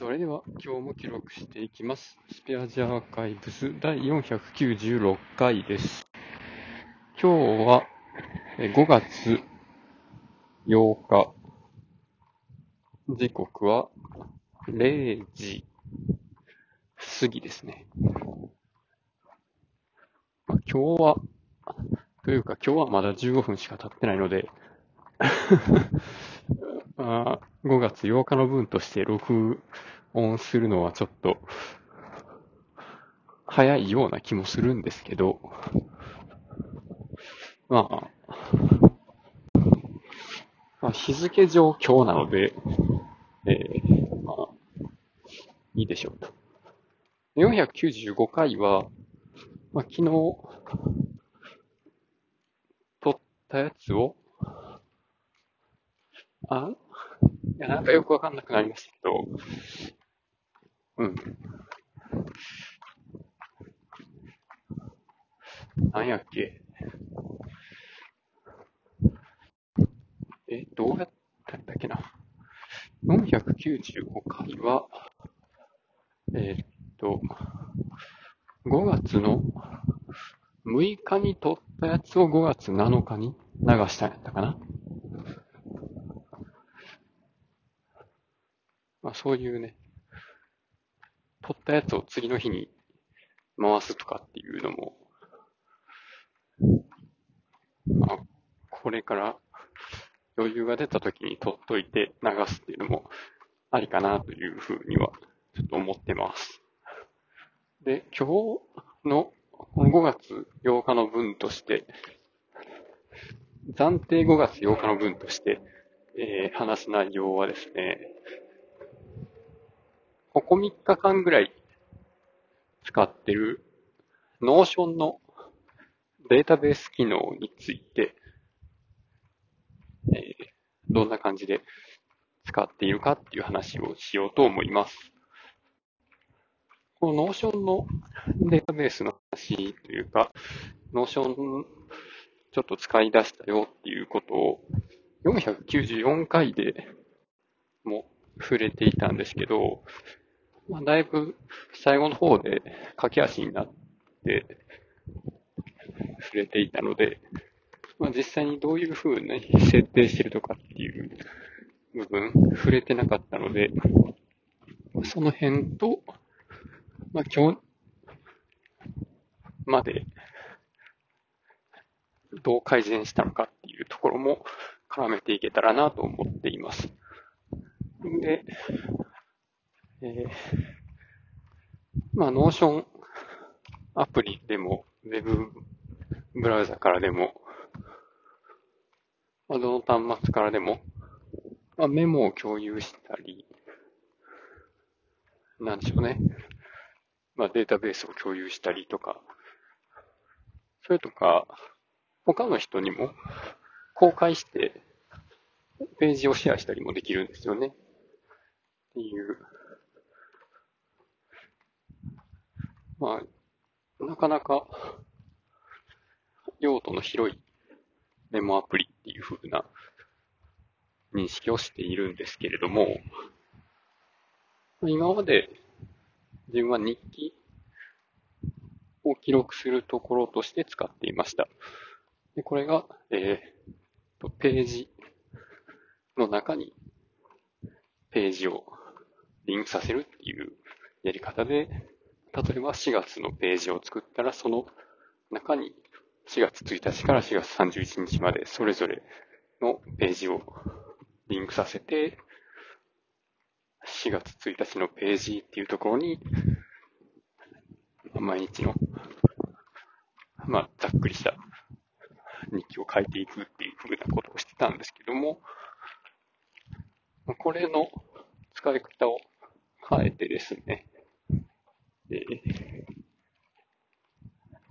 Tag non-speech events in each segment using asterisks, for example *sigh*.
それでは今日も記録していきます。スペアジアアーカイブス第496回です。今日は5月8日。時刻は0時過ぎですね。今日は、というか今日はまだ15分しか経ってないので、*laughs* あ5月8日の分として録音するのはちょっと早いような気もするんですけど、まあ、まあ、日付上今日なので、えーまあ、いいでしょうと。495回は、まあ、昨日撮ったやつを、あや、なんかよくわかんなくなりましたけど、うん。なんやっけ？え、どうやったんだっけな？495回は、えーっと、5月の6日に撮ったやつを5月7日に流したんやったかな？まあそういうね、撮ったやつを次の日に回すとかっていうのも、まあ、これから余裕が出た時に撮っといて流すっていうのもありかなというふうにはちょっと思ってます。で、今日のこの5月8日の分として、暫定5月8日の分として、えー話す内容はですね、ここ3日間ぐらい使ってる Notion のデータベース機能について、えーどんな感じで使っているかっていう話をしようと思います。この Notion のデータベースの話というか、Notion ちょっと使い出したよっていうことを494回でも触れていたんですけど、まあ、だいぶ最後の方で駆け足になって触れていたので、まあ、実際にどういう風に設定してるとかっていう部分触れてなかったので、その辺と、まあ、今日までどう改善したのかっていうところも絡めていけたらなと思っています。で、えーまあ、 Notionアプリでも、ウェブブラウザからでも、まあ、どの端末からでも、まあ、メモを共有したり、なんでしょうね。まあ、データベースを共有したりとか、それとか、他の人にも公開して、ページをシェアしたりもできるんですよね。っていう。まあ、なかなか用途の広いメモアプリっていう風な認識をしているんですけれども、今まで自分は日記を記録するところとして使っていました。でこれが、えー、ページの中にページをリンクさせるっていうやり方で、例えば4月のページを作ったら、その中に4月1日から4月31日までそれぞれのページをリンクさせて、4月1日のページっていうところに、毎日の、まあ、ざっくりした日記を書いていくっていうふうなことをしてたんですけども、これの使い方を変えてですね、えー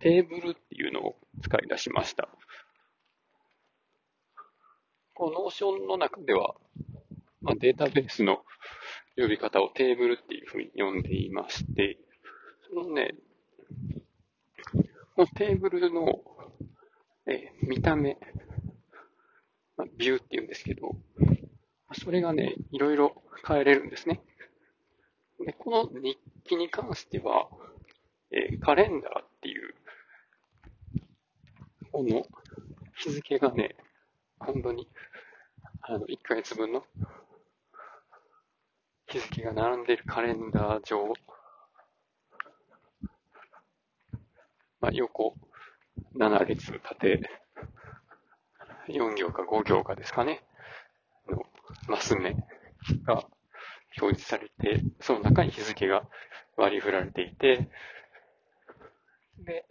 テーブルっていうのを使い出しました。この Notion の中では、まあ、データベースの呼び方をテーブルっていうふうに呼んでいまして、そのね、このテーブルの、えー見た目、まあ、ビューって言うんですけど、それがね、いろいろ変えれるんですね。で、この日記に関しては、えー、カレンダーっていう、この日付がね、本当に、あの、1ヶ月分の日付が並んでいるカレンダー上、まあ、横7列縦4行か5行かですかね、のマス目が表示されて、その中に日付が割り振られていて、で、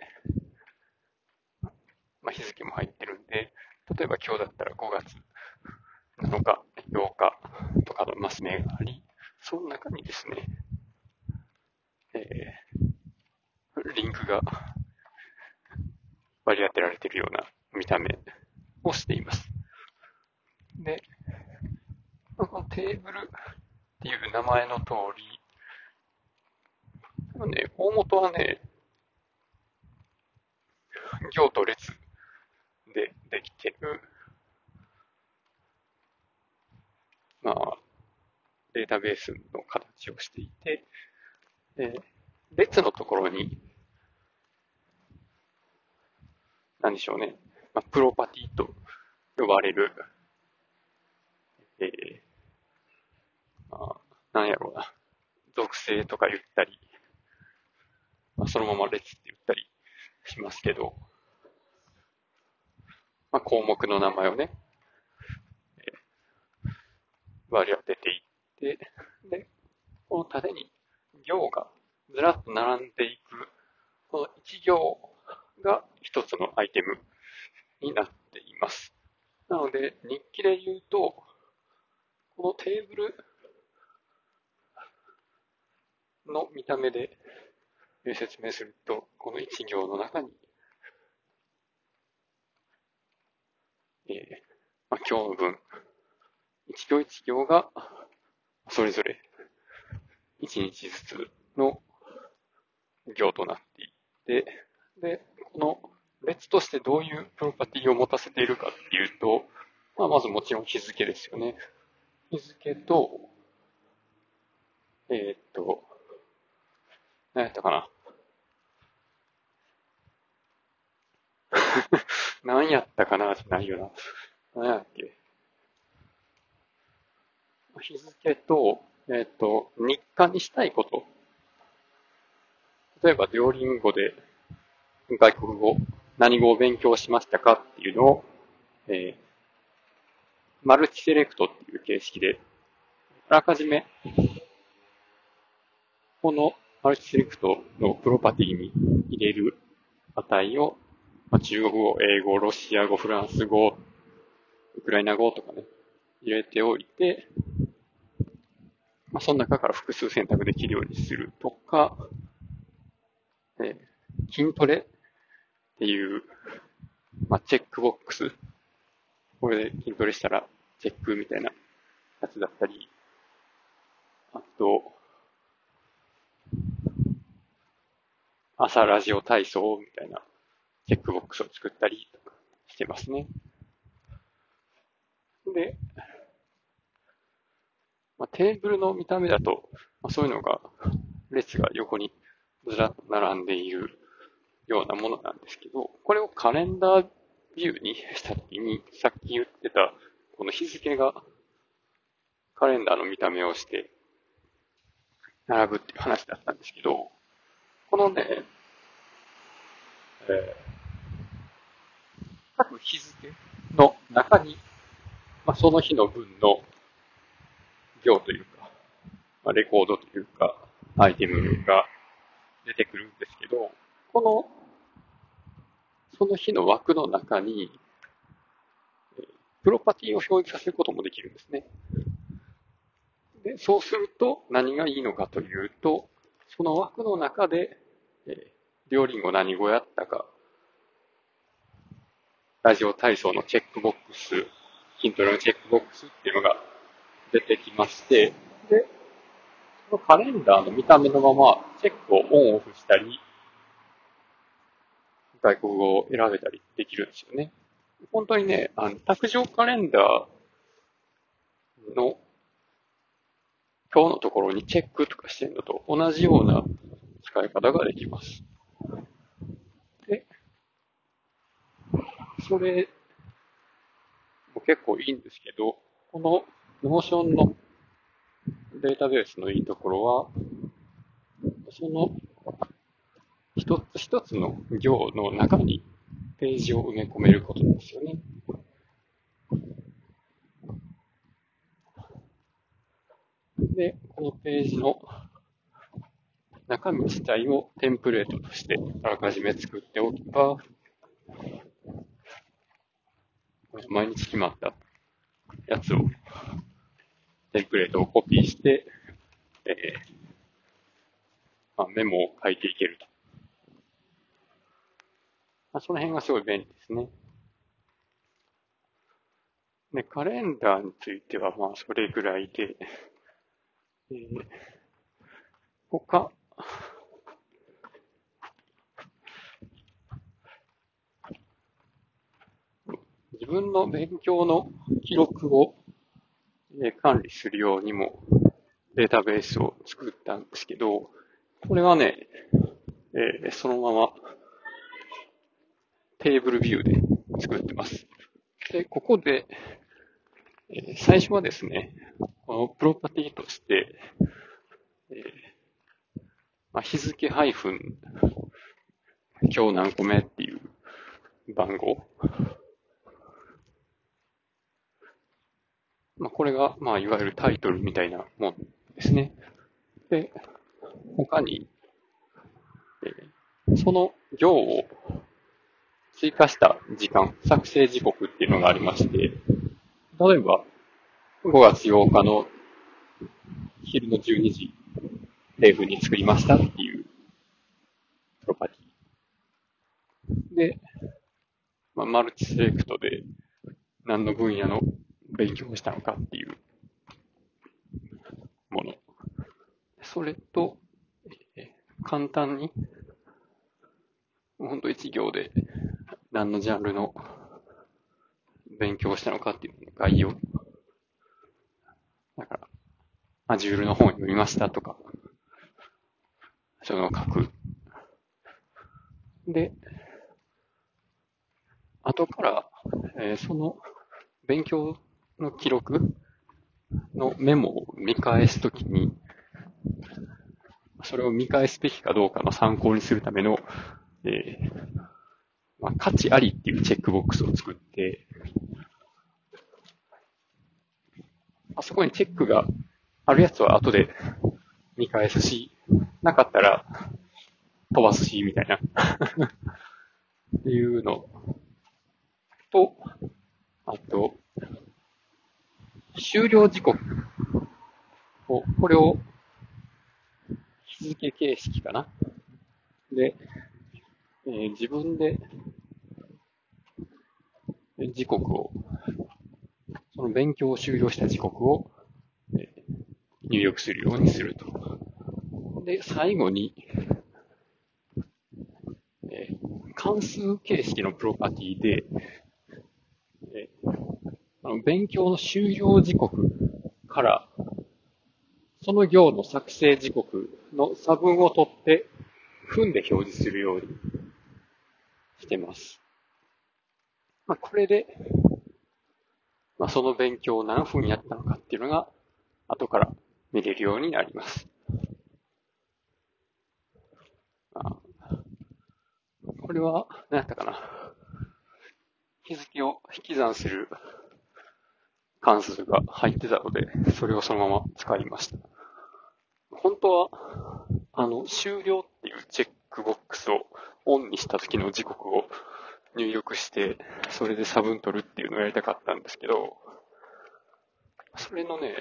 まあ、日付も入ってるんで、例えば今日だったら5月7日、8日とかのマス目があり、その中にですね、えー、リンクが割り当てられているような見た目をしています。で、このテーブルっていう名前の通り、まあね、大元はね、行と列でできてる、まあ、データベースの形をしていて、え列のところに、何でしょうね、まあ、プロパティと呼ばれる、えー、まあ、なんやろうな、属性とか言ったり、まあ、そのまま列って言ったりしますけど、まあ、項目の名前をね、割り当てていって、で、この縦に行がずらっと並んでいく、この一行が一つのアイテムになっています。なので、日記で言うと、このテーブルの見た目で説明すると、この一行の中に、えーまあ、今日の分、一行一行が、それぞれ、一日ずつの行となっていて、で、この列としてどういうプロパティを持たせているかっていうと、まあ、まずもちろん日付ですよね。日付と、えー、っと、何やったかな。*laughs* 何やったかなじゃないよな。何やっけ。日付と、えっ、と、日課にしたいこと。例えば、両リンゴで外国語、何語を勉強しましたかっていうのを、えー、マルチセレクトっていう形式で、あらかじめ、このマルチセレクトのプロパティに入れる値を、まあ、中国語、英語、ロシア語、フランス語、ウクライナ語とかね、入れておいて、まあ、その中から複数選択できるようにするとか、えー、筋トレっていう、まあ、チェックボックス。これで筋トレしたらチェックみたいなやつだったり、あと、朝ラジオ体操みたいなチェックボックスを作ったりとかしてますね。で、まあ、テーブルの見た目だと、まあ、そういうのが、列が横にずらっと並んでいるようなものなんですけど、これをカレンダービューにしたときに、さっき言ってた、この日付がカレンダーの見た目をして、並ぶっていう話だったんですけど、このね、えー、各日付？の中に、まあ、その日の分の行というか、まあ、レコードというか、アイテムが出てくるんですけど、このその日の枠の中に、プロパティを表示させることもできるんですね。で、そうすると何がいいのかというと、その枠の中で、えー、両輪を何語やったか、ラジオ体操のチェックボックス、筋トレのチェックボックスっていうのが出てきまして、で、そのカレンダーの見た目のままチェックをオンオフしたり、外国語を選べたりできるんですよね。本当にね、あの、卓上カレンダーの今日のところにチェックとかしてるのと同じような使い方ができます。で、それも結構いいんですけど、この Notion のデータベースのいいところは、その一つ一つの行の中にページを埋め込めることですよね。で、このページの中身自体をテンプレートとしてあらかじめ作っておけば、毎日決まったやつを、テンプレートをコピーして、えーまあ、メモを書いていけると。まあ、その辺がすごい便利ですね。で、カレンダーについては、まあ、それぐらいで、えー、他、自分の勉強の記録を、え管理するようにもデータベースを作ったんですけど、これはね、えー、そのままテーブルビューで作ってます。で、ここで、えー、最初はですね、のプロパティとして、えーまあ、日付ハイフン、今日何個目っていう番号。まあ、これが、まあ、いわゆるタイトルみたいなもんですね。で、他に、えー、その行を追加した時間、作成時刻っていうのがありまして、例えば、5月8日の昼の12時0分に作りましたっていうプロパティ。で、まあ、マルチセレクトで何の分野の勉強をしたのかっていうもの。それと、簡単に、ほんと一行で何のジャンルの勉強をしたのかっていう概要。だから、Azure の本を読みましたとか、その書く。で、後から、えー、その勉強の記録のメモを見返すときに、それを見返すべきかどうかの参考にするための、えー、まあ、価値ありっていうチェックボックスを作って、あそこにチェックがあるやつは後で見返すし、なかったら飛ばすし、みたいな。*laughs* っていうのと、あと、終了時刻を、これを日付形式かな。で、えー、自分で時刻を、の勉強を終了した時刻を、入力するようにすると。で、最後に、え、関数形式のプロパティで、え、あの勉強の終了時刻から、その行の作成時刻の差分を取って、分で表示するようにしてます。まあ、これで、まあ、その勉強を何分やったのかっていうのが、後から見れるようになります。あこれは、何やったかな。日付を引き算する関数が入ってたので、それをそのまま使いました。本当は、あの、終了っていうチェックボックスをオンにした時の時刻を入力して、それで差分取るっていうのをやりたかったんですけど、それのね、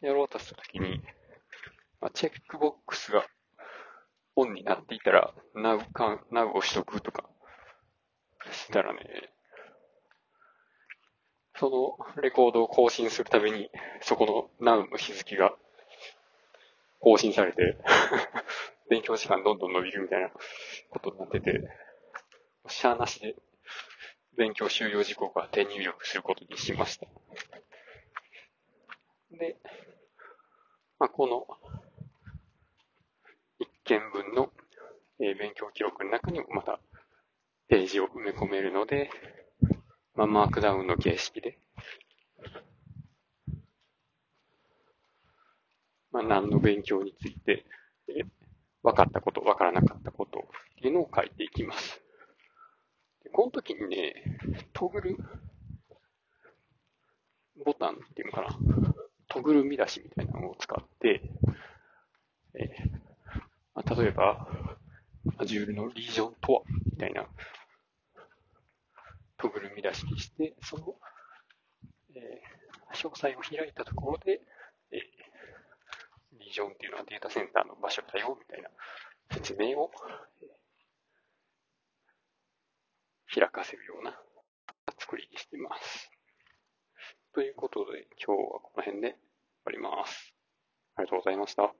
やろうとしたときに、まあ、チェックボックスがオンになっていたら、ナウかん、ナウをしとくとか、したらね、そのレコードを更新するたびに、そこのナウの日付が更新されて *laughs* 勉強時間どんどん伸びるみたいなことになってて、しゃーなしで勉強終了時刻は手入力することにしました。で、まあ、この一件分の、え、勉強記録の中にもまたページを埋め込めるので、まあ、マークダウンの形式で、まあ、何の勉強について、え、分かったこと、分からなかったことっていうのを書いていきます。でこの時にね、トグルボタンっていうのかな。トグル見出しみたいなのを使って、えーま、例えば、Azure のリージョンとはみたいなトグル見出しにして、その、えー、詳細を開いたところで、えー、リージョンっていうのはデータセンターの場所だよみたいな説明を、えー、開かせるような作りにしています。ということで、今日はこの辺で終わります。ありがとうございました。